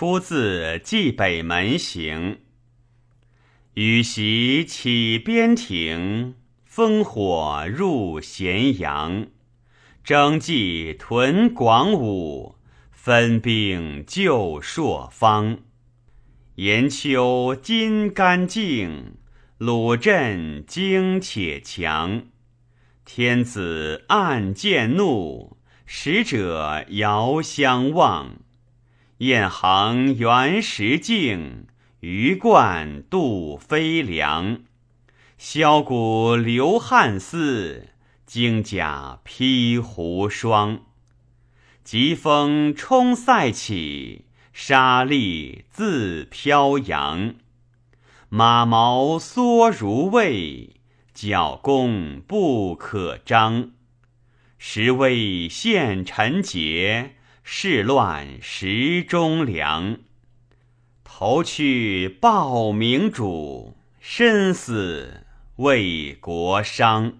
出自《蓟北门行》。羽檄起边庭，烽火入咸阳。征骑屯广武，分兵救朔方。延秋金干净，鲁镇精且强。天子暗见怒，使者遥相望。雁行原石径，鱼贯渡飞梁。箫鼓流汉丝，精甲披胡霜。疾风冲塞起。沙砾自飘扬，马毛缩如卫，角弓不可张。时危现陈节，事乱时中良。投去报明主，身死为国殇。